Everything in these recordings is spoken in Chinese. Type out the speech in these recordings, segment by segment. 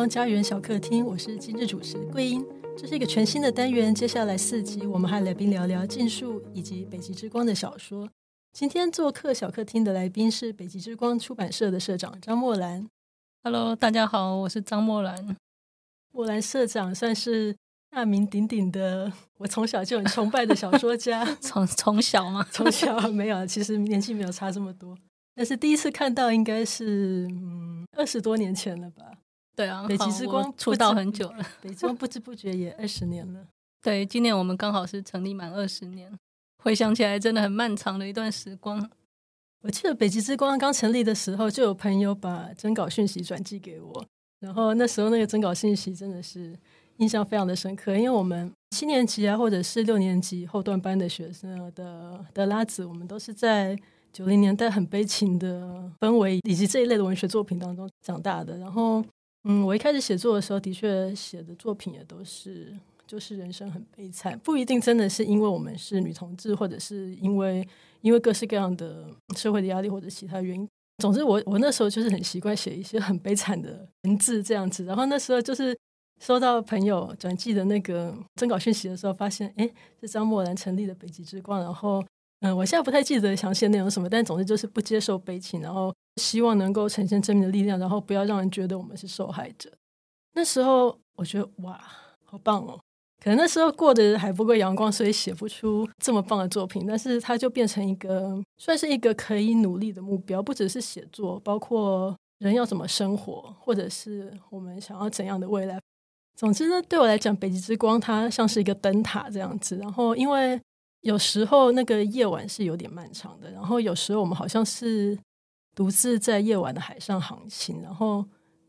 方家园小客厅，我是今日主持桂英。这是一个全新的单元，接下来四集我们和来宾聊聊禁术以及北极之光的小说。今天做客小客厅的来宾是北极之光出版社的社长张墨兰。Hello，大家好，我是张墨兰。墨兰社长算是大名鼎鼎的，我从小就很崇拜的小说家。从从小吗？从小没有，其实年纪没有差这么多。但是第一次看到应该是嗯二十多年前了吧？对啊，北极之光出道很久了，北极之光不知不觉也二十年了。对，今年我们刚好是成立满二十年，回想起来真的很漫长的一段时光。我记得北极之光刚成立的时候，就有朋友把征稿讯息转寄给我，然后那时候那个征稿信息真的是印象非常的深刻，因为我们七年级啊，或者是六年级后段班的学生的的拉子，我们都是在。九零年代很悲情的氛围，以及这一类的文学作品当中长大的。然后，嗯，我一开始写作的时候，的确写的作品也都是，就是人生很悲惨，不一定真的是因为我们是女同志，或者是因为因为各式各样的社会的压力或者其他原因。总之我，我那时候就是很习惯写一些很悲惨的文字这样子。然后那时候就是收到朋友转寄的那个征稿讯息的时候，发现，哎，是张默兰成立的北极之光，然后。嗯，我现在不太记得详细的内容什么，但总之就是不接受悲情，然后希望能够呈现正面的力量，然后不要让人觉得我们是受害者。那时候我觉得哇，好棒哦！可能那时候过得还不够阳光，所以写不出这么棒的作品。但是它就变成一个算是一个可以努力的目标，不只是写作，包括人要怎么生活，或者是我们想要怎样的未来。总之呢，对我来讲，北极之光它像是一个灯塔这样子。然后因为有时候那个夜晚是有点漫长的，然后有时候我们好像是独自在夜晚的海上航行，然后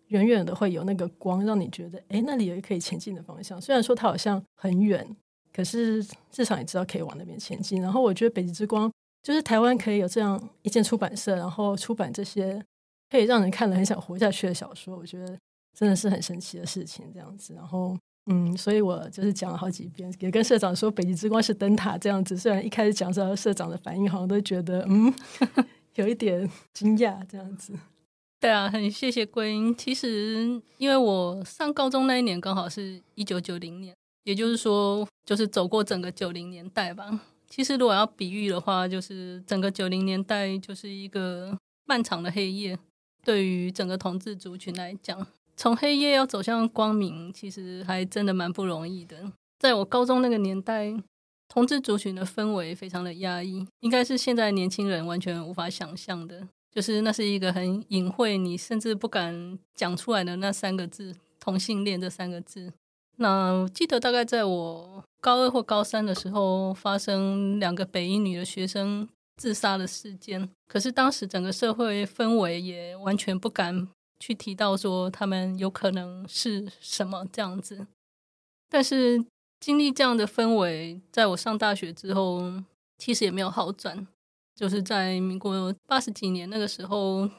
远远的会有那个光，让你觉得，哎，那里有一个可以前进的方向。虽然说它好像很远，可是至少你知道可以往那边前进。然后我觉得北极之光就是台湾可以有这样一间出版社，然后出版这些可以让人看了很想活下去的小说，我觉得真的是很神奇的事情。这样子，然后。嗯，所以我就是讲了好几遍，也跟社长说北极之光是灯塔这样子。虽然一开始讲的时候，社长的反应好像都觉得嗯，有一点 惊讶这样子。对啊，很谢谢桂英。其实因为我上高中那一年刚好是一九九零年，也就是说，就是走过整个九零年代吧。其实如果要比喻的话，就是整个九零年代就是一个漫长的黑夜，对于整个同志族群来讲。从黑夜要走向光明，其实还真的蛮不容易的。在我高中那个年代，同志族群的氛围非常的压抑，应该是现在年轻人完全无法想象的。就是那是一个很隐晦，你甚至不敢讲出来的那三个字“同性恋”这三个字。那记得大概在我高二或高三的时候，发生两个北一女的学生自杀的事件。可是当时整个社会氛围也完全不敢。去提到说他们有可能是什么这样子，但是经历这样的氛围，在我上大学之后，其实也没有好转。就是在民国八十几年那个时候，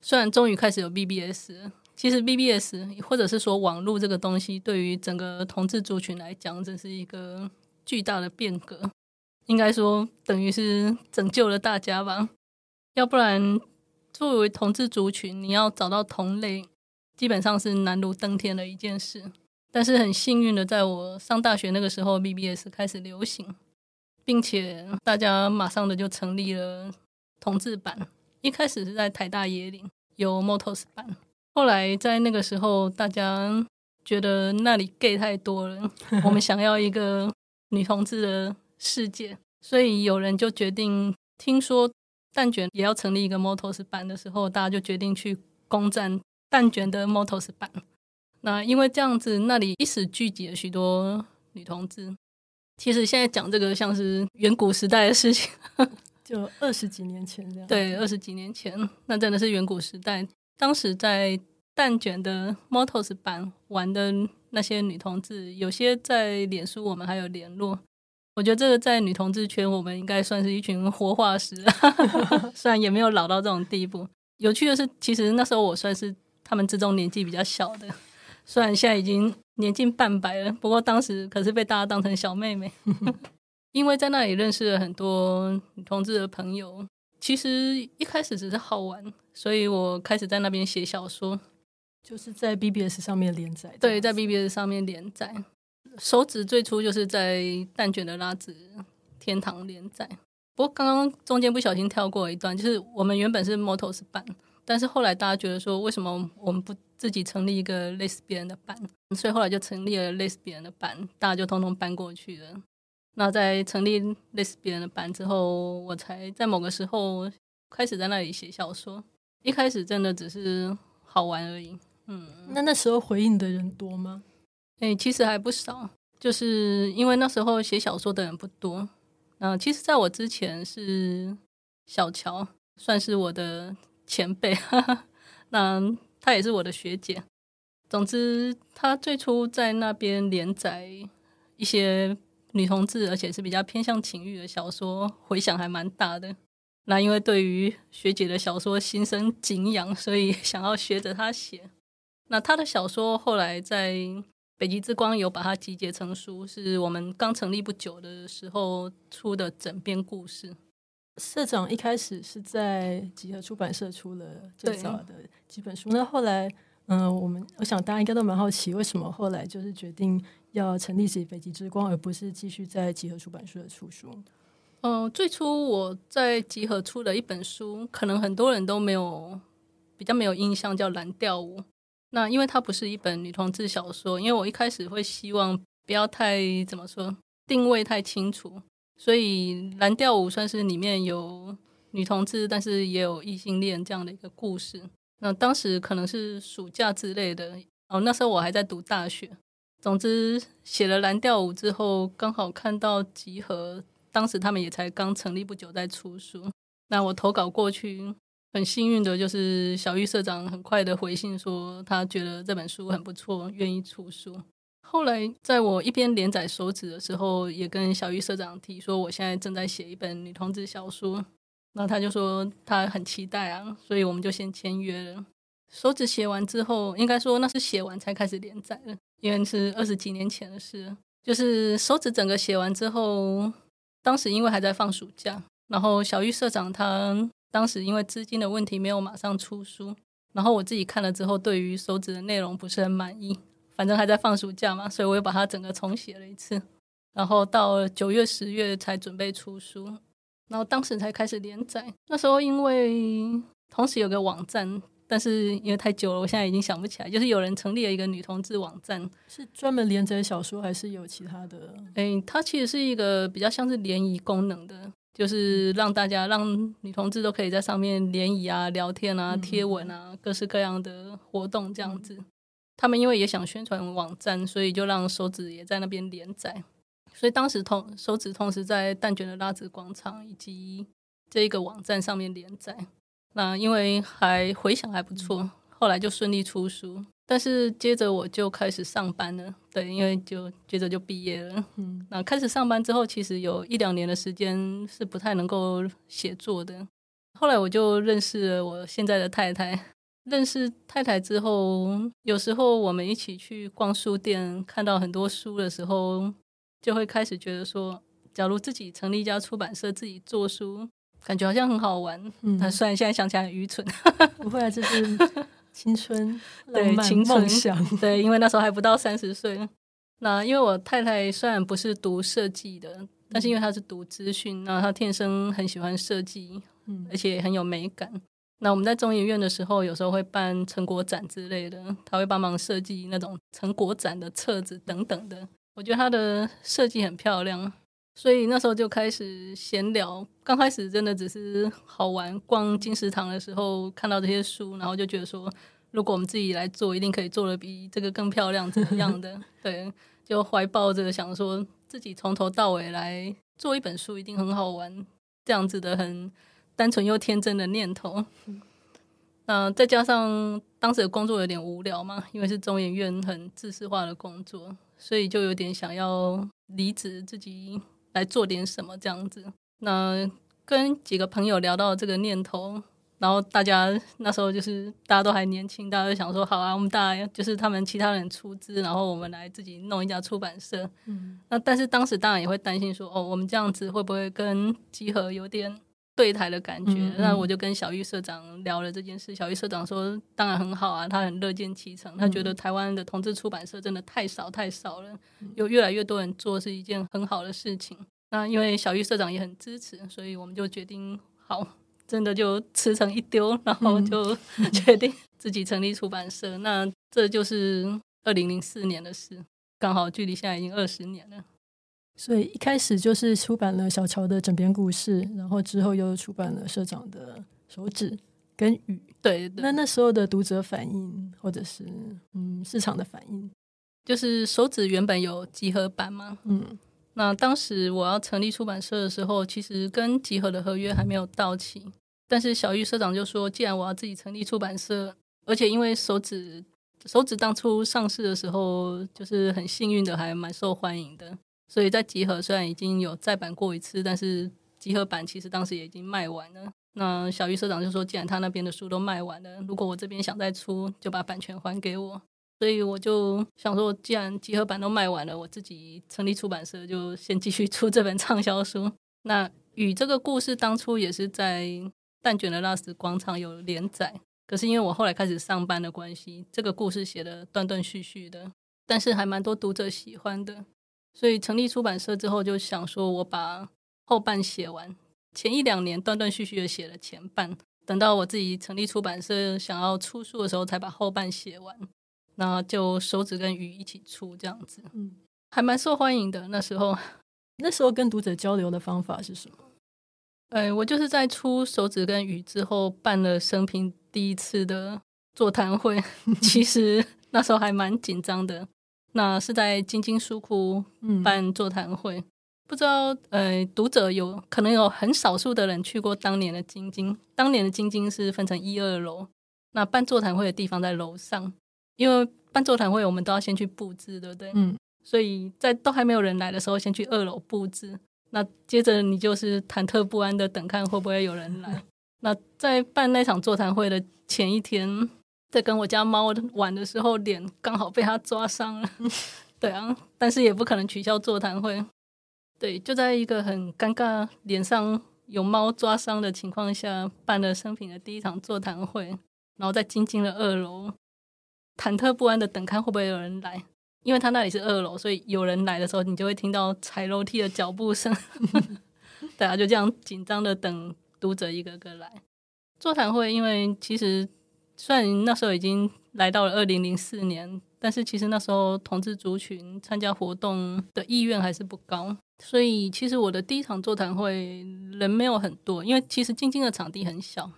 虽然终于开始有 BBS，其实 BBS 或者是说网络这个东西，对于整个同志族群来讲，这是一个巨大的变革。应该说，等于是拯救了大家吧，要不然。作为同志族群，你要找到同类，基本上是难如登天的一件事。但是很幸运的，在我上大学那个时候，BBS 开始流行，并且大家马上的就成立了同志版。一开始是在台大野岭有 Motors 版，后来在那个时候，大家觉得那里 gay 太多了，我们想要一个女同志的世界，所以有人就决定，听说。蛋卷也要成立一个 Motors 版的时候，大家就决定去攻占蛋卷的 Motors 版。那因为这样子，那里一时聚集了许多女同志。其实现在讲这个像是远古时代的事情，就二十几年前这样。对，二十几年前，那真的是远古时代。当时在蛋卷的 MOTOS 版玩的那些女同志，有些在脸书我们还有联络。我觉得这个在女同志圈，我们应该算是一群活化石，虽然也没有老到这种地步。有趣的是，其实那时候我算是他们之中年纪比较小的，虽然现在已经年近半百了，不过当时可是被大家当成小妹妹。因为在那里认识了很多女同志的朋友，其实一开始只是好玩，所以我开始在那边写小说。就是在 BBS 上面连载。对，在 BBS 上面连载。手指最初就是在蛋卷的拉子天堂连载。不过刚刚中间不小心跳过一段，就是我们原本是 Motos 班，但是后来大家觉得说，为什么我们不自己成立一个类似别人的班？所以后来就成立了类似别人的班，大家就通通搬过去了。那在成立类似别人的班之后，我才在某个时候开始在那里写小说。一开始真的只是好玩而已。嗯，那那时候回应的人多吗？哎、欸，其实还不少。就是因为那时候写小说的人不多。嗯，其实在我之前是小乔，算是我的前辈。哈哈，那他也是我的学姐。总之，他最初在那边连载一些。女同志，而且是比较偏向情欲的小说，回响还蛮大的。那因为对于学姐的小说心生敬仰，所以想要学着她写。那她的小说后来在北极之光有把它集结成书，是我们刚成立不久的时候出的整编故事。社长一开始是在集合出版社出了最早的几本书，那后来，嗯、呃，我们我想大家应该都蛮好奇，为什么后来就是决定。要成立起北极之光，而不是继续在集合出版社的出书。嗯、呃，最初我在集合出了一本书，可能很多人都没有比较没有印象，叫《蓝调舞》。那因为它不是一本女同志小说，因为我一开始会希望不要太怎么说定位太清楚，所以《蓝调舞》算是里面有女同志，但是也有异性恋这样的一个故事。那当时可能是暑假之类的，哦，那时候我还在读大学。总之，写了蓝调舞之后，刚好看到集合，当时他们也才刚成立不久，在出书。那我投稿过去，很幸运的就是小玉社长很快的回信说，他觉得这本书很不错，愿意出书。后来在我一边连载手指的时候，也跟小玉社长提说，我现在正在写一本女同志小说。那他就说他很期待啊，所以我们就先签约了。手指写完之后，应该说那是写完才开始连载的。因为是二十几年前的事，就是手指整个写完之后，当时因为还在放暑假，然后小玉社长他当时因为资金的问题没有马上出书，然后我自己看了之后，对于手指的内容不是很满意，反正还在放暑假嘛，所以我又把它整个重写了一次，然后到九月十月才准备出书，然后当时才开始连载。那时候因为同时有个网站。但是因为太久了，我现在已经想不起来。就是有人成立了一个女同志网站，是专门连载小说，还是有其他的？诶，它其实是一个比较像是联谊功能的，就是让大家让女同志都可以在上面联谊啊、聊天啊、贴文啊，嗯、各式各样的活动这样子。他们因为也想宣传网站，所以就让手指也在那边连载。所以当时同手指同时在蛋卷的拉子广场以及这一个网站上面连载。那因为还回想还不错，后来就顺利出书。但是接着我就开始上班了，对，因为就接着就毕业了。嗯，那开始上班之后，其实有一两年的时间是不太能够写作的。后来我就认识了我现在的太太。认识太太之后，有时候我们一起去逛书店，看到很多书的时候，就会开始觉得说，假如自己成立一家出版社，自己做书。感觉好像很好玩，嗯，虽然现在想起来很愚蠢，不会啊，这是青春，对，青春梦想，对，因为那时候还不到三十岁。那因为我太太虽然不是读设计的，但是因为她是读资讯，那她天生很喜欢设计，嗯，而且很有美感。那我们在中研院的时候，有时候会办成果展之类的，他会帮忙设计那种成果展的册子等等的。我觉得他的设计很漂亮。所以那时候就开始闲聊，刚开始真的只是好玩。逛金石堂的时候看到这些书，然后就觉得说，如果我们自己来做，一定可以做的比这个更漂亮，怎么样的？对，就怀抱着想说自己从头到尾来做一本书，一定很好玩，这样子的很单纯又天真的念头。那再加上当时的工作有点无聊嘛，因为是中研院很知识化的工作，所以就有点想要离职自己。来做点什么这样子，那跟几个朋友聊到这个念头，然后大家那时候就是大家都还年轻，大家就想说好啊，我们大家就是他们其他人出资，然后我们来自己弄一家出版社。嗯，那但是当时当然也会担心说，哦，我们这样子会不会跟集合有点对台的感觉。嗯嗯那我就跟小玉社长聊了这件事，小玉社长说当然很好啊，他很乐见其成，他觉得台湾的同志出版社真的太少太少了，有越来越多人做是一件很好的事情。那因为小玉社长也很支持，所以我们就决定好，真的就吃成一丢，然后就 决定自己成立出版社。那这就是二零零四年的事，刚好距离现在已经二十年了。所以一开始就是出版了小乔的枕边故事，然后之后又出版了社长的手指跟雨。对，对，那那时候的读者反应，或者是嗯市场的反应，就是手指原本有集合版嘛，嗯。那当时我要成立出版社的时候，其实跟集合的合约还没有到期。但是小玉社长就说，既然我要自己成立出版社，而且因为手指手指当初上市的时候，就是很幸运的，还蛮受欢迎的。所以在集合虽然已经有再版过一次，但是集合版其实当时也已经卖完了。那小玉社长就说，既然他那边的书都卖完了，如果我这边想再出，就把版权还给我。所以我就想说，既然集合版都卖完了，我自己成立出版社，就先继续出这本畅销书。那与这个故事当初也是在蛋卷的腊食广场有连载，可是因为我后来开始上班的关系，这个故事写的断断续续的，但是还蛮多读者喜欢的。所以成立出版社之后，就想说我把后半写完，前一两年断断续续的写了前半，等到我自己成立出版社想要出书的时候，才把后半写完。那就手指跟鱼一起出这样子，嗯，还蛮受欢迎的。那时候，那时候跟读者交流的方法是什么？哎，我就是在出手指跟鱼之后办了生平第一次的座谈会。其实那时候还蛮紧张的。那是在晶晶书库办座谈会，嗯、不知道呃，读者有可能有很少数的人去过当年的晶晶。当年的晶晶是分成一二楼，那办座谈会的地方在楼上。因为办座谈会，我们都要先去布置，对不对？嗯，所以在都还没有人来的时候，先去二楼布置。那接着你就是忐忑不安的等看会不会有人来。那在办那场座谈会的前一天，在跟我家猫玩的时候，脸刚好被它抓伤了。对啊，但是也不可能取消座谈会。对，就在一个很尴尬、脸上有猫抓伤的情况下，办了生平的第一场座谈会，然后在晶晶的二楼。忐忑不安的等看会不会有人来，因为他那里是二楼，所以有人来的时候，你就会听到踩楼梯的脚步声。大家就这样紧张的等读者一个个来。座谈会，因为其实虽然那时候已经来到了二零零四年，但是其实那时候同志族群参加活动的意愿还是不高，所以其实我的第一场座谈会人没有很多，因为其实晶晶的场地很小，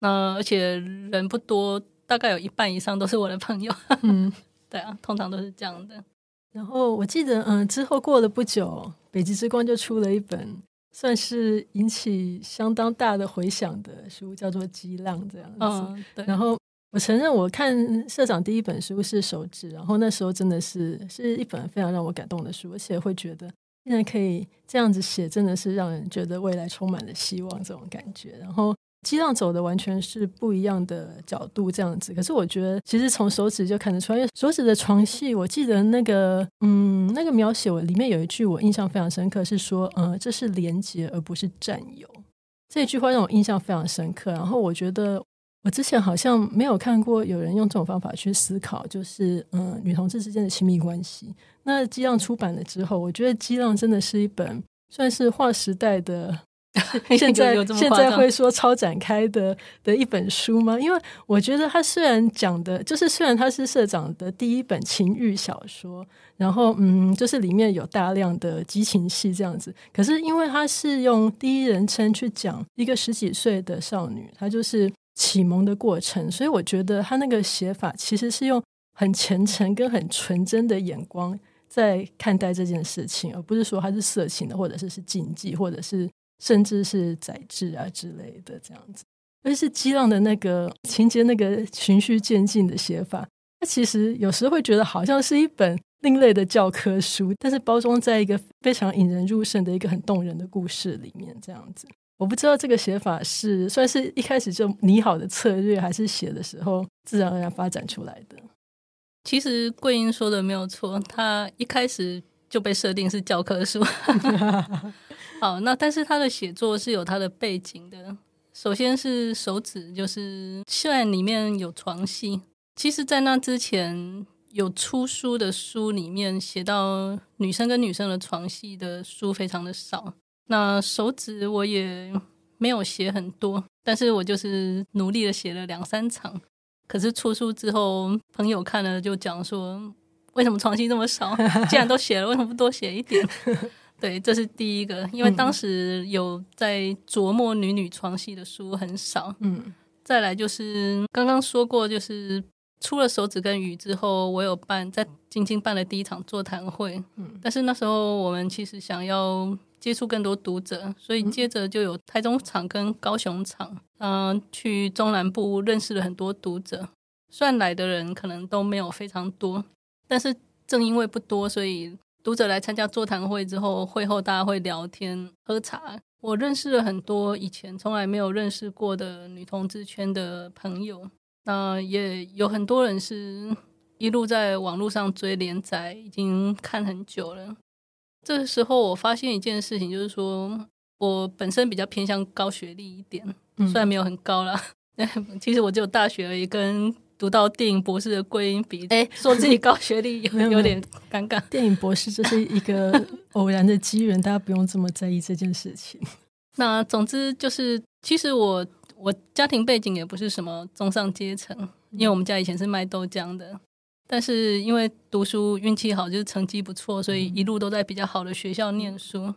那而且人不多。大概有一半以上都是我的朋友，嗯，对啊，通常都是这样的。然后我记得，嗯，之后过了不久，北极之光就出了一本算是引起相当大的回响的书，叫做《激浪》这样子。嗯，对。然后我承认，我看社长第一本书是《手指》，然后那时候真的是是一本非常让我感动的书，而且会觉得现在可以这样子写，真的是让人觉得未来充满了希望这种感觉。然后。激浪走的完全是不一样的角度，这样子。可是我觉得，其实从手指就看得出来，因为手指的床戏，我记得那个，嗯，那个描写，我里面有一句我印象非常深刻，是说，嗯，这是连接而不是占有。这句话让我印象非常深刻。然后我觉得，我之前好像没有看过有人用这种方法去思考，就是，嗯，女同志之间的亲密关系。那激浪出版了之后，我觉得激浪真的是一本算是划时代的。现在现在会说超展开的的一本书吗？因为我觉得它虽然讲的，就是虽然它是社长的第一本情欲小说，然后嗯，就是里面有大量的激情戏这样子，可是因为它是用第一人称去讲一个十几岁的少女，她就是启蒙的过程，所以我觉得他那个写法其实是用很虔诚跟很纯真的眼光在看待这件事情，而不是说他是色情的，或者是是禁忌，或者是。甚至是宰制啊之类的这样子，而是激浪的那个情节，那个循序渐进的写法，它其实有时候会觉得好像是一本另类的教科书，但是包装在一个非常引人入胜的一个很动人的故事里面，这样子。我不知道这个写法是算是一开始就拟好的策略，还是写的时候自然而然发展出来的。其实桂英说的没有错，他一开始就被设定是教科书。好，那但是他的写作是有他的背景的。首先是手指，就是虽然里面有床戏，其实，在那之前有出书的书里面写到女生跟女生的床戏的书非常的少。那手指我也没有写很多，但是我就是努力的写了两三场。可是出书之后，朋友看了就讲说，为什么床戏这么少？既然都写了，为什么不多写一点？对，这是第一个，因为当时有在琢磨女女床戏的书很少。嗯，再来就是刚刚说过，就是出了手指跟雨之后，我有办在晶晶办了第一场座谈会。嗯，但是那时候我们其实想要接触更多读者，所以接着就有台中场跟高雄场，嗯、呃，去中南部认识了很多读者。虽然来的人可能都没有非常多，但是正因为不多，所以。读者来参加座谈会之后，会后大家会聊天喝茶。我认识了很多以前从来没有认识过的女同志圈的朋友。那也有很多人是一路在网络上追连载，已经看很久了。这个时候，我发现一件事情，就是说我本身比较偏向高学历一点，虽然没有很高啦，其实我只有大学而已，跟。读到电影博士的桂英比，哎，说自己高 学历有有点尴尬。电影博士这是一个 偶然的机缘，大家不用这么在意这件事情。那总之就是，其实我我家庭背景也不是什么中上阶层，因为我们家以前是卖豆浆的。但是因为读书运气好，就是成绩不错，所以一路都在比较好的学校念书。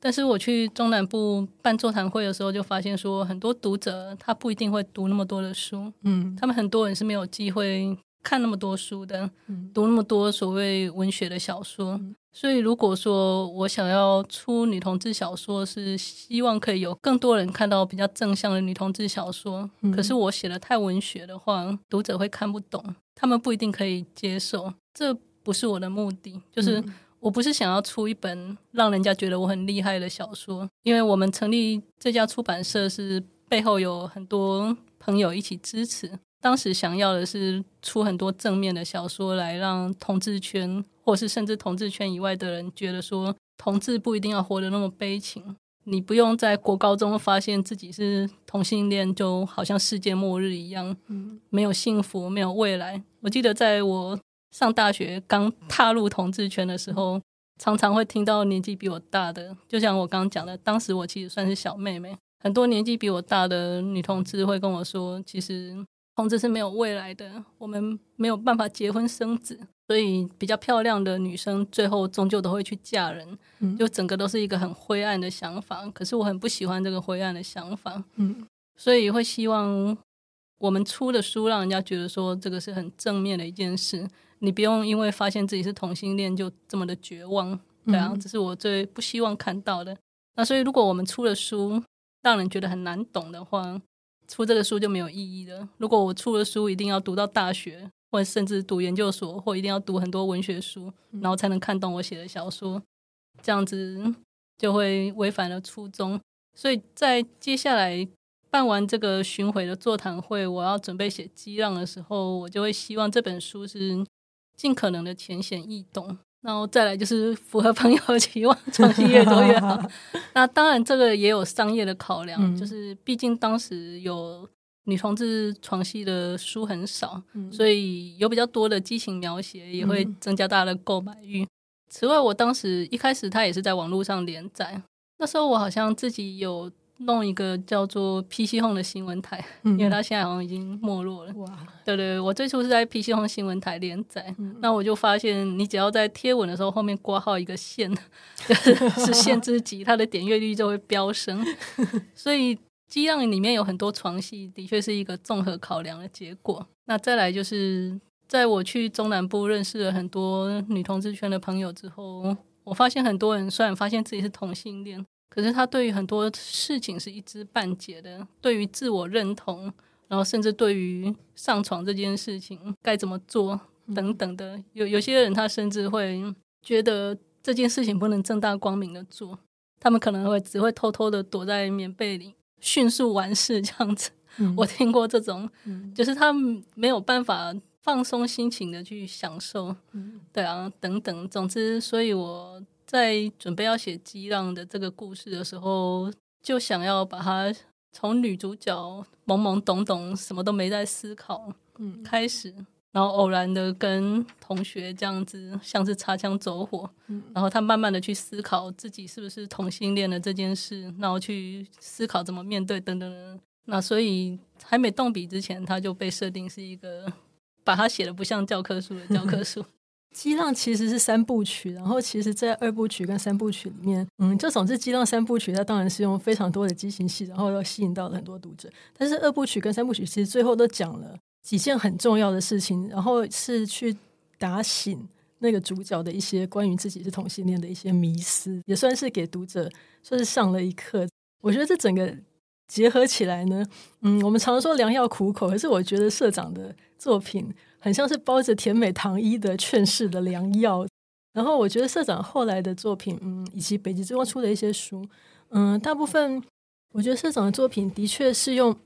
但是我去中南部办座谈会的时候，就发现说很多读者他不一定会读那么多的书，嗯，他们很多人是没有机会看那么多书的，嗯，读那么多所谓文学的小说。嗯，所以如果说我想要出女同志小说，是希望可以有更多人看到比较正向的女同志小说，嗯，可是我写的太文学的话，读者会看不懂，他们不一定可以接受，这不是我的目的，就是。我不是想要出一本让人家觉得我很厉害的小说，因为我们成立这家出版社是背后有很多朋友一起支持。当时想要的是出很多正面的小说，来让同志圈，或是甚至同志圈以外的人觉得说，同志不一定要活得那么悲情。你不用在国高中发现自己是同性恋，就好像世界末日一样，没有幸福，没有未来。我记得在我。上大学刚踏入同志圈的时候，常常会听到年纪比我大的，就像我刚刚讲的，当时我其实算是小妹妹。很多年纪比我大的女同志会跟我说，其实同志是没有未来的，我们没有办法结婚生子，所以比较漂亮的女生最后终究都会去嫁人，就整个都是一个很灰暗的想法。可是我很不喜欢这个灰暗的想法，嗯，所以会希望我们出的书让人家觉得说这个是很正面的一件事。你不用因为发现自己是同性恋就这么的绝望，对啊，这是我最不希望看到的。那所以，如果我们出了书让人觉得很难懂的话，出这个书就没有意义了。如果我出了书一定要读到大学，或者甚至读研究所，或一定要读很多文学书，然后才能看懂我写的小说，这样子就会违反了初衷。所以在接下来。办完这个巡回的座谈会，我要准备写激浪的时候，我就会希望这本书是尽可能的浅显易懂，然后再来就是符合朋友的期望，床戏越多越好。那当然，这个也有商业的考量，嗯、就是毕竟当时有女同志床戏的书很少，嗯、所以有比较多的激情描写，也会增加大家的购买欲。嗯、此外，我当时一开始他也是在网络上连载，那时候我好像自己有。弄一个叫做 PC Home 的新闻台，嗯、因为它现在好像已经没落了。哇，对对，我最初是在 PC Home 新闻台连载，嗯、那我就发现，你只要在贴文的时候后面挂号一个限，就是是限制级，它的点阅率就会飙升。所以激浪里面有很多床戏，的确是一个综合考量的结果。那再来就是，在我去中南部认识了很多女同志圈的朋友之后，我发现很多人虽然发现自己是同性恋。可是他对于很多事情是一知半解的，对于自我认同，然后甚至对于上床这件事情该怎么做等等的，有有些人他甚至会觉得这件事情不能正大光明的做，他们可能会只会偷偷的躲在棉被里，迅速完事这样子。嗯、我听过这种，嗯、就是他们没有办法放松心情的去享受，嗯、对啊，等等，总之，所以我。在准备要写激浪的这个故事的时候，就想要把它从女主角懵懵懂懂、什么都没在思考，嗯，开始。然后偶然的跟同学这样子，像是擦枪走火，嗯，然后他慢慢的去思考自己是不是同性恋的这件事，然后去思考怎么面对等等。那所以还没动笔之前，他就被设定是一个把他写的不像教科书的教科书。激浪其实是三部曲，然后其实在二部曲跟三部曲里面，嗯，就总之激浪三部曲，它当然是用非常多的激情戏，然后又吸引到了很多读者。但是二部曲跟三部曲其实最后都讲了。几件很重要的事情，然后是去打醒那个主角的一些关于自己是同性恋的一些迷思，也算是给读者算是上了一课。我觉得这整个结合起来呢，嗯，我们常说良药苦口，可是我觉得社长的作品很像是包着甜美糖衣的劝世的良药。然后我觉得社长后来的作品，嗯，以及北极之光出的一些书，嗯，大部分我觉得社长的作品的确是用。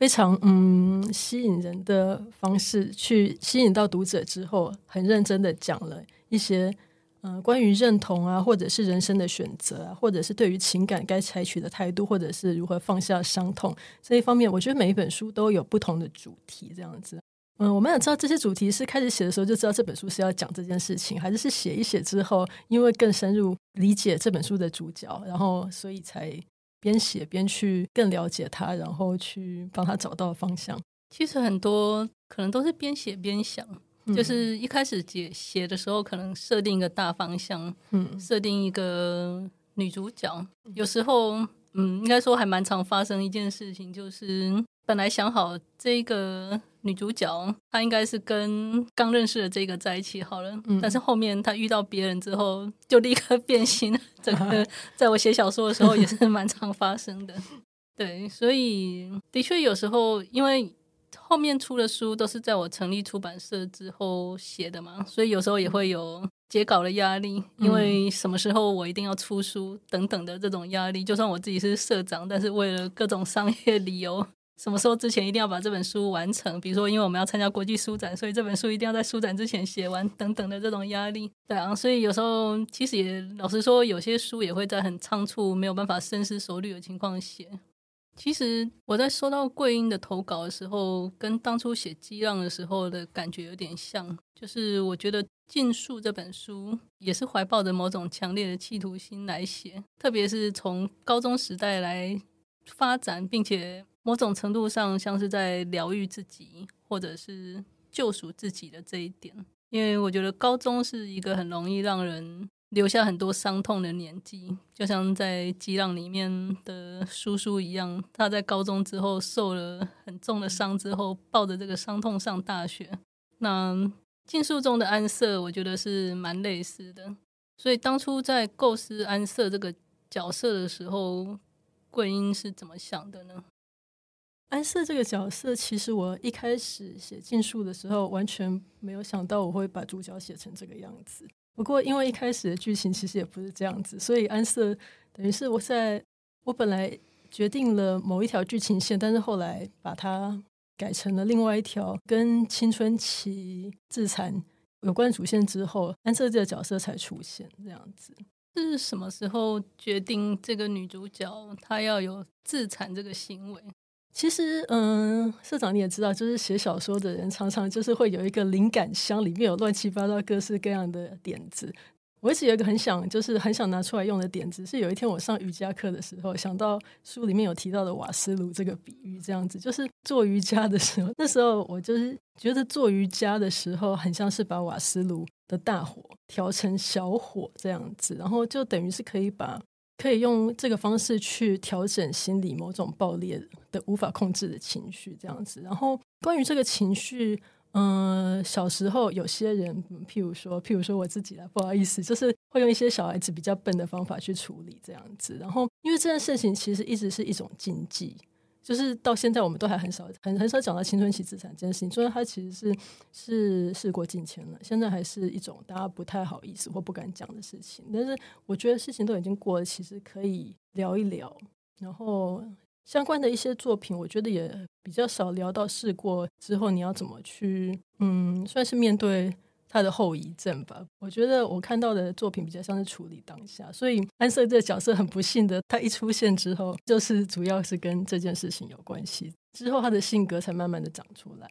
非常嗯吸引人的方式去吸引到读者之后，很认真的讲了一些嗯、呃、关于认同啊，或者是人生的选择啊，或者是对于情感该采取的态度，或者是如何放下伤痛这一方面，我觉得每一本书都有不同的主题，这样子。嗯，我们想知道这些主题是开始写的时候就知道这本书是要讲这件事情，还是是写一写之后，因为更深入理解这本书的主角，然后所以才。边写边去更了解他，然后去帮他找到方向。其实很多可能都是边写边想，嗯、就是一开始写写的时候，可能设定一个大方向，嗯，设定一个女主角。有时候，嗯，应该说还蛮常发生一件事情，就是本来想好这个。女主角她应该是跟刚认识的这个在一起好了，嗯、但是后面她遇到别人之后就立刻变心。整个 在我写小说的时候也是蛮常发生的。对，所以的确有时候因为后面出的书都是在我成立出版社之后写的嘛，所以有时候也会有截稿的压力，因为什么时候我一定要出书等等的这种压力。就算我自己是社长，但是为了各种商业理由。什么时候之前一定要把这本书完成？比如说，因为我们要参加国际书展，所以这本书一定要在书展之前写完，等等的这种压力。对啊，所以有时候其实也老实说，有些书也会在很仓促、没有办法深思熟虑的情况写。其实我在收到桂英的投稿的时候，跟当初写《激浪》的时候的感觉有点像，就是我觉得《禁树》这本书也是怀抱着某种强烈的企图心来写，特别是从高中时代来发展，并且。某种程度上，像是在疗愈自己，或者是救赎自己的这一点。因为我觉得高中是一个很容易让人留下很多伤痛的年纪，就像在《激浪》里面的叔叔一样，他在高中之后受了很重的伤之后，抱着这个伤痛上大学。那《禁术》中的安瑟，我觉得是蛮类似的。所以当初在构思安瑟这个角色的时候，桂英是怎么想的呢？安瑟这个角色，其实我一开始写《禁树》的时候，完全没有想到我会把主角写成这个样子。不过，因为一开始的剧情其实也不是这样子，所以安瑟等于是我在我本来决定了某一条剧情线，但是后来把它改成了另外一条跟青春期自残有关主线之后，安瑟这个角色才出现这样子。是什么时候决定这个女主角她要有自残这个行为？其实，嗯，社长你也知道，就是写小说的人常常就是会有一个灵感箱，里面有乱七八糟各式各样的点子。我一直有一个很想，就是很想拿出来用的点子，是有一天我上瑜伽课的时候，想到书里面有提到的瓦斯炉这个比喻，这样子，就是做瑜伽的时候，那时候我就是觉得做瑜伽的时候，很像是把瓦斯炉的大火调成小火这样子，然后就等于是可以把。可以用这个方式去调整心里某种爆裂的无法控制的情绪，这样子。然后关于这个情绪，嗯、小时候有些人，譬如说，譬如说我自己啦，不好意思，就是会用一些小孩子比较笨的方法去处理这样子。然后，因为这件事情其实一直是一种禁忌。就是到现在，我们都还很少、很很少讲到青春期自残这件事情，所以它其实是是事过境迁了。现在还是一种大家不太好意思或不敢讲的事情。但是我觉得事情都已经过了，其实可以聊一聊。然后相关的一些作品，我觉得也比较少聊到事过之后你要怎么去，嗯，算是面对他的后遗症吧。我觉得我看到的作品比较像是处理当下，所以安瑟这个角色很不幸的，他一出现之后，就是主要是跟这件事情有关系，之后他的性格才慢慢的长出来。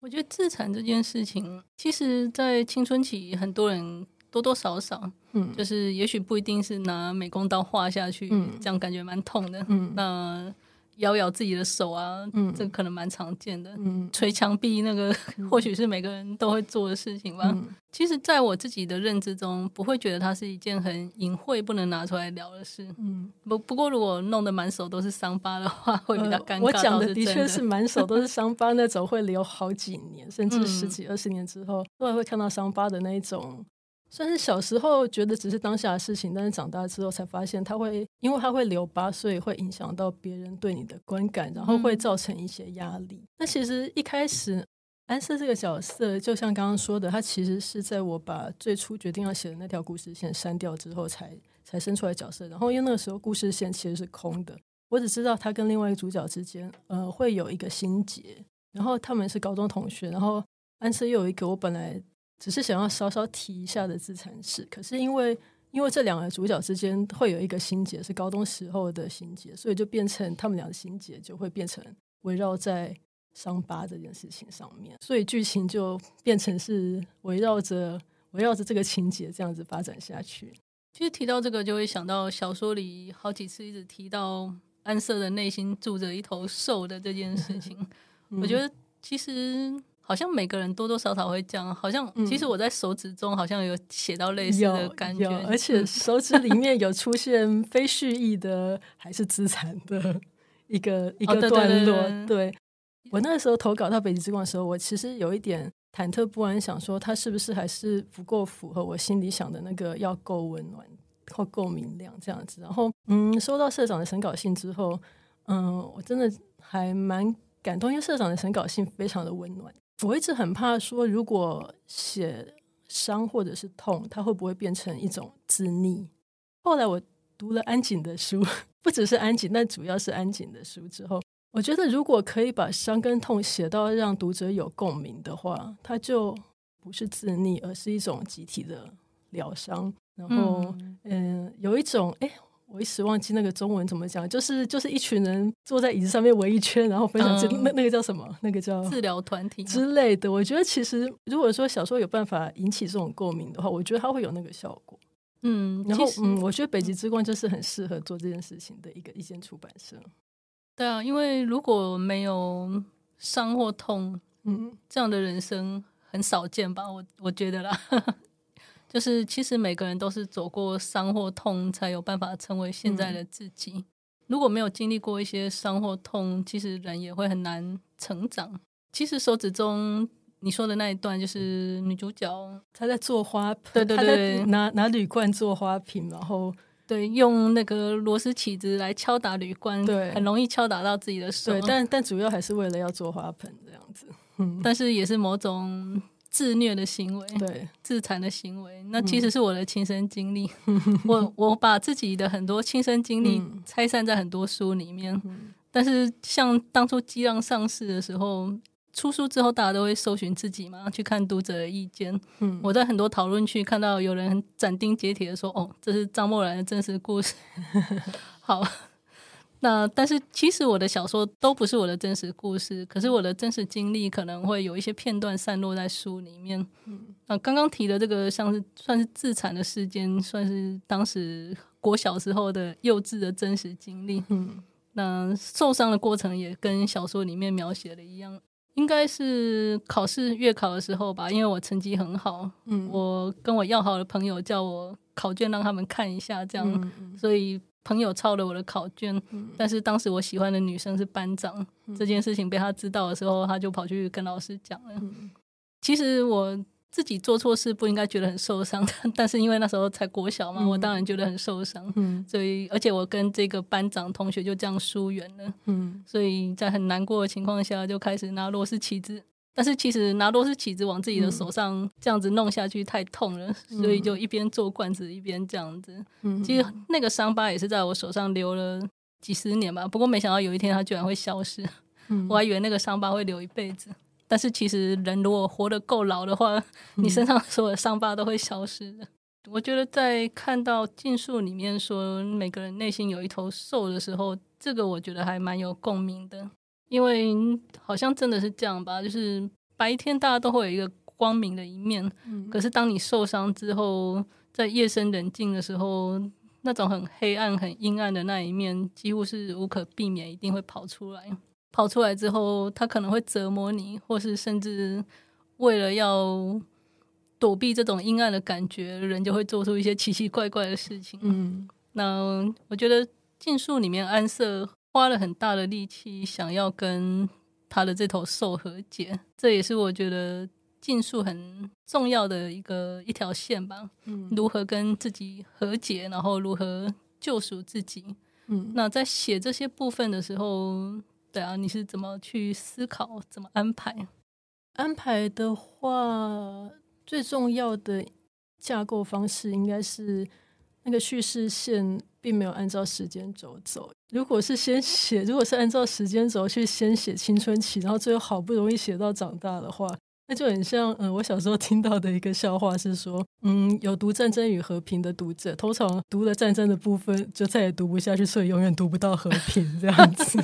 我觉得自残这件事情，其实，在青春期很多人多多少少，嗯，就是也许不一定是拿美工刀划下去，嗯，这样感觉蛮痛的，嗯，那。咬咬自己的手啊，嗯，这可能蛮常见的。嗯，捶墙壁那个，或许是每个人都会做的事情吧。嗯，其实，在我自己的认知中，不会觉得它是一件很隐晦、不能拿出来聊的事。嗯，不不过，如果弄得满手都是伤疤的话，会比较尴尬。呃，我讲的的确是满手都是伤疤那种，会留好几年，甚至十几二十年之后，都还会看到伤疤的那一种。算是小时候觉得只是当下的事情，但是长大之后才发现，它会因为它会留疤，所以会影响到别人对你的观感，然后会造成一些压力。那、嗯、其实一开始安瑟这个角色，就像刚刚说的，他其实是在我把最初决定要写的那条故事线删掉之后才，才才生出来角色。然后因为那个时候故事线其实是空的，我只知道他跟另外一个主角之间，呃，会有一个心结，然后他们是高中同学，然后安瑟又有一个我本来。只是想要稍稍提一下的自残史，可是因为因为这两个主角之间会有一个心结，是高中时候的心结，所以就变成他们俩的心结就会变成围绕在伤疤这件事情上面，所以剧情就变成是围绕着围绕着这个情节这样子发展下去。其实提到这个，就会想到小说里好几次一直提到安瑟的内心住着一头兽的这件事情，嗯、我觉得其实。好像每个人多多少少会这样，好像其实我在手指中好像有写到类似的感觉，而且手指里面有出现非蓄意的还是资产的 一个一个段落。哦、对，我那个时候投稿到北极之光的时候，我其实有一点忐忑不安，想说它是不是还是不够符合我心里想的那个要够温暖或够明亮这样子。然后，嗯，收到社长的审稿信之后，嗯，我真的还蛮感动，因为社长的审稿信非常的温暖。我一直很怕说，如果写伤或者是痛，它会不会变成一种自溺？后来我读了安井的书，不只是安井，但主要是安井的书之后，我觉得如果可以把伤跟痛写到让读者有共鸣的话，它就不是自溺，而是一种集体的疗伤。然后，嗯，呃、有一种哎。诶我一时忘记那个中文怎么讲，就是就是一群人坐在椅子上面围一圈，然后分享这、嗯、那那个叫什么？那个叫治疗团体之类的。我觉得其实如果说小说有办法引起这种共鸣的话，我觉得它会有那个效果。嗯，然后嗯，我觉得北极之光就是很适合做这件事情的一个一间出版社。对啊，因为如果没有伤或痛，嗯，这样的人生很少见吧？我我觉得啦。就是，其实每个人都是走过伤或痛，才有办法成为现在的自己。嗯、如果没有经历过一些伤或痛，其实人也会很难成长。其实手指中你说的那一段，就是女主角她在做花，对对对，拿拿铝罐做花瓶，然后对，用那个螺丝起子来敲打铝罐，对，很容易敲打到自己的手。对，但但主要还是为了要做花盆这样子。嗯，但是也是某种。自虐的行为，对，自残的行为，那其实是我的亲身经历。嗯、我我把自己的很多亲身经历拆散在很多书里面，嗯、但是像当初激浪上市的时候，出书之后大家都会搜寻自己嘛，去看读者的意见。嗯、我在很多讨论区看到有人很斩钉截铁的说：“哦，这是张默然的真实故事。” 好。那但是其实我的小说都不是我的真实故事，可是我的真实经历可能会有一些片段散落在书里面。嗯，那刚刚提的这个像是算是自残的事件，算是当时国小时候的幼稚的真实经历。嗯，那受伤的过程也跟小说里面描写的一样，应该是考试月考的时候吧，因为我成绩很好，嗯，我跟我要好的朋友叫我考卷让他们看一下，这样，嗯嗯，所以。朋友抄了我的考卷，嗯、但是当时我喜欢的女生是班长，嗯、这件事情被他知道的时候，他就跑去跟老师讲了。嗯、其实我自己做错事不应该觉得很受伤，但是因为那时候才国小嘛，嗯、我当然觉得很受伤。嗯、所以，而且我跟这个班长同学就这样疏远了。嗯、所以在很难过的情况下，就开始拿螺丝起子。但是其实拿螺丝起子往自己的手上这样子弄下去太痛了，嗯、所以就一边做罐子一边这样子。嗯、其实那个伤疤也是在我手上留了几十年吧，不过没想到有一天它居然会消失。嗯、我还以为那个伤疤会留一辈子，但是其实人如果活得够老的话，你身上所有的伤疤都会消失的。我觉得在看到禁术里面说每个人内心有一头兽的时候，这个我觉得还蛮有共鸣的，因为好像真的是这样吧，就是白天大家都会有一个光明的一面，嗯、可是当你受伤之后，在夜深人静的时候，那种很黑暗、很阴暗的那一面，几乎是无可避免，一定会跑出来。跑出来之后，他可能会折磨你，或是甚至为了要。躲避这种阴暗的感觉，人就会做出一些奇奇怪怪的事情。嗯，那我觉得禁术里面安瑟花了很大的力气，想要跟他的这头兽和解，这也是我觉得竞述很重要的一个一条线吧。嗯，如何跟自己和解，然后如何救赎自己。嗯，那在写这些部分的时候，对啊，你是怎么去思考，怎么安排？安排的话。最重要的架构方式应该是那个叙事线并没有按照时间轴走。如果是先写，如果是按照时间轴去先写青春期，然后最后好不容易写到长大的话，那就很像嗯，我小时候听到的一个笑话是说，嗯，有读《战争与和平》的读者，通常读了战争的部分就再也读不下去，所以永远读不到和平这样子。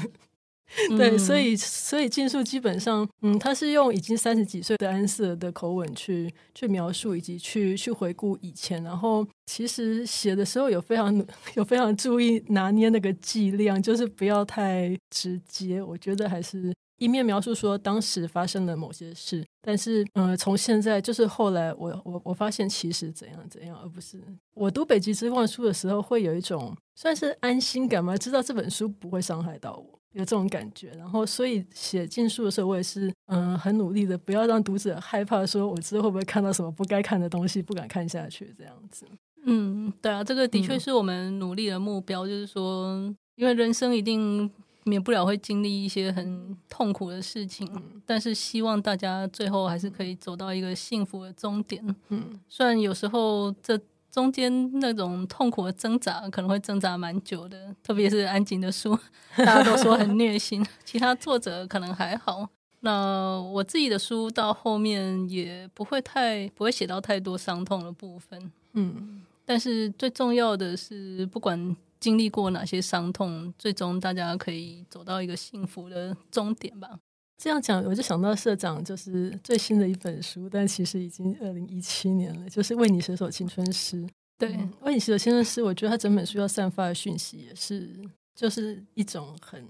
对，所以所以竞述基本上，嗯，他是用已经三十几岁的安瑟的口吻去去描述，以及去去回顾以前。然后其实写的时候有非常 有非常注意拿捏那个剂量，就是不要太直接。我觉得还是一面描述说当时发生了某些事，但是嗯，从现在就是后来我我我发现其实怎样怎样，而不是我读北极之望书的时候会有一种算是安心感嘛，知道这本书不会伤害到我。有这种感觉，然后所以写禁书的时候，我也是嗯很努力的，不要让读者害怕，说我之后会不会看到什么不该看的东西，不敢看下去这样子。嗯，对啊，这个的确是我们努力的目标，嗯、就是说，因为人生一定免不了会经历一些很痛苦的事情，嗯、但是希望大家最后还是可以走到一个幸福的终点。嗯，虽然有时候这。中间那种痛苦的挣扎可能会挣扎蛮久的，特别是安井的书，大家都说很虐心。其他作者可能还好。那我自己的书到后面也不会太不会写到太多伤痛的部分。嗯，但是最重要的是，不管经历过哪些伤痛，最终大家可以走到一个幸福的终点吧。这样讲，我就想到社长就是最新的一本书，但其实已经二零一七年了，就是《为你写首青春诗》。对，嗯，《为你写首青春诗》，我觉得他整本书要散发的讯息也是，就是一种很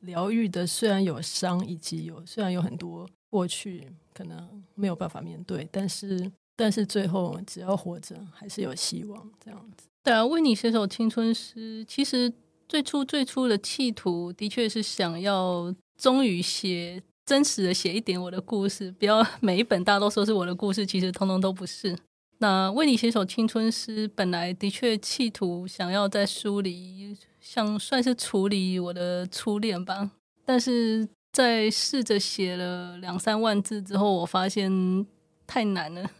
疗愈的。虽然有伤，以及有虽然有很多过去可能没有办法面对，但是但是最后只要活着，还是有希望。这样子。对啊，《为你写首青春诗》，其实最初最初的企图，的确是想要。终于写真实的写一点我的故事，不要每一本大家都说是我的故事，其实通通都不是。那为你写首青春诗，本来的确企图想要在书里，像算是处理我的初恋吧。但是在试着写了两三万字之后，我发现太难了。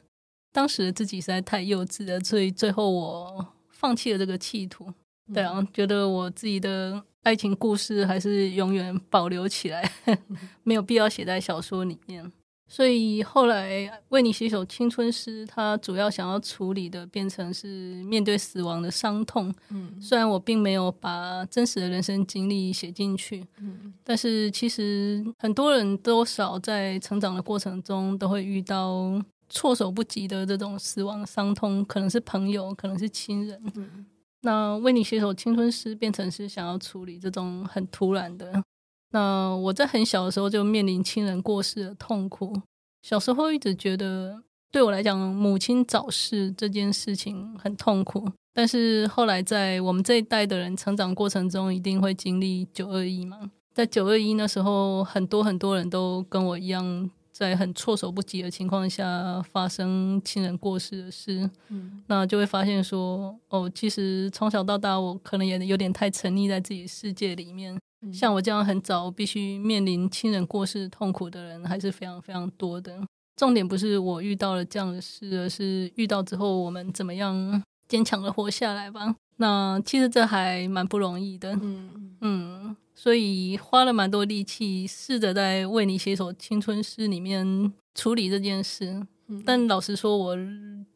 当时的自己实在太幼稚了，所以最后我放弃了这个企图。对啊，觉得我自己的。爱情故事还是永远保留起来，没有必要写在小说里面。所以后来为你写首青春诗，它主要想要处理的变成是面对死亡的伤痛。嗯，虽然我并没有把真实的人生经历写进去，嗯，但是其实很多人多少在成长的过程中都会遇到措手不及的这种死亡伤痛，可能是朋友，可能是亲人。嗯那为你写首青春诗，变成是想要处理这种很突然的。那我在很小的时候就面临亲人过世的痛苦，小时候一直觉得对我来讲，母亲早逝这件事情很痛苦。但是后来在我们这一代的人成长过程中，一定会经历九二一嘛，在九二一那时候，很多很多人都跟我一样。在很措手不及的情况下发生亲人过世的事，嗯，那就会发现说，哦，其实从小到大，我可能也有点太沉溺在自己世界里面。嗯，像我这样很早必须面临亲人过世痛苦的人，还是非常非常多的。重点不是我遇到了这样的事，而是遇到之后我们怎么样坚强的活下来吧。那其实这还蛮不容易的，嗯嗯。所以花了蛮多力气，试着在为你写首青春诗里面处理这件事。但老实说，我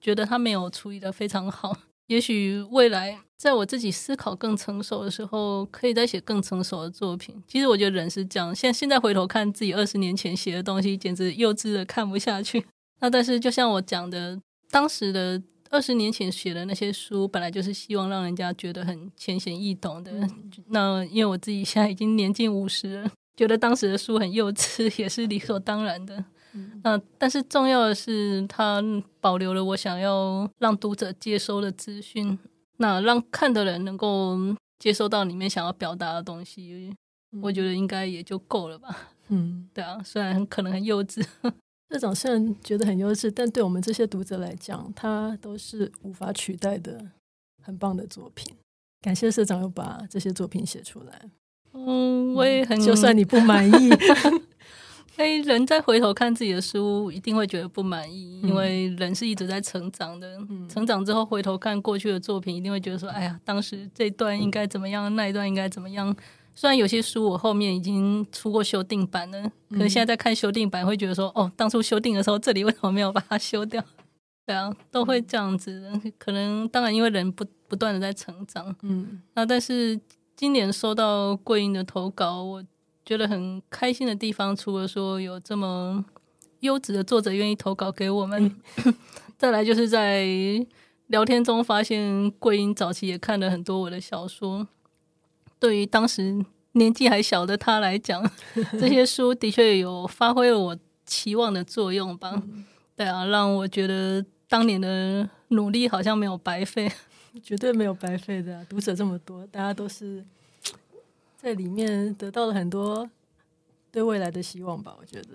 觉得他没有处理得非常好。也许未来在我自己思考更成熟的时候，可以再写更成熟的作品。其实我觉得人是这样，现现在回头看自己二十年前写的东西，简直幼稚的看不下去。那但是就像我讲的，当时的。二十年前写的那些书，本来就是希望让人家觉得很浅显易懂的。嗯、那因为我自己现在已经年近五十了，觉得当时的书很幼稚，也是理所当然的。嗯、那但是重要的是，它保留了我想要让读者接收的资讯，那让看的人能够接收到里面想要表达的东西，嗯、我觉得应该也就够了吧。嗯，对啊，虽然可能很幼稚。社长虽然觉得很优质，但对我们这些读者来讲，他都是无法取代的很棒的作品。感谢社长又把这些作品写出来。嗯，我也很，就算你不满意，哎人再回头看自己的书，一定会觉得不满意，因为人是一直在成长的。嗯、成长之后回头看过去的作品，一定会觉得说：“哎呀，当时这段应该怎么样，那一段应该怎么样。”虽然有些书我后面已经出过修订版了，可是现在在看修订版会觉得说，哦，当初修订的时候这里为什么没有把它修掉？对啊，都会这样子。可能当然因为人不不断的在成长，嗯，那但是今年收到桂英的投稿，我觉得很开心的地方，除了说有这么优质的作者愿意投稿给我们，嗯、再来就是在聊天中发现桂英早期也看了很多我的小说。对于当时年纪还小的他来讲，这些书的确有发挥了我期望的作用吧。嗯、对啊，让我觉得当年的努力好像没有白费，绝对没有白费的、啊。读者这么多，大家都是在里面得到了很多对未来的希望吧。我觉得，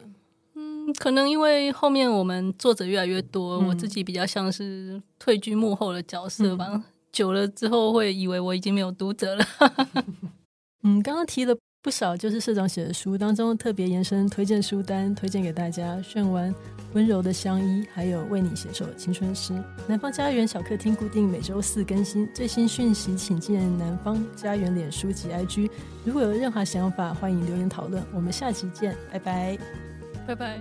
嗯，可能因为后面我们作者越来越多，嗯、我自己比较像是退居幕后的角色吧。嗯久了之后会以为我已经没有读者了。嗯，刚刚提了不少，就是社长写的书当中特别延伸推荐书单，推荐给大家。炫完温柔的相依，还有为你写首青春诗。南方家园小客厅固定每周四更新最新讯息，请见南方家园脸书及 IG。如果有任何想法，欢迎留言讨论。我们下期见，拜拜，拜拜。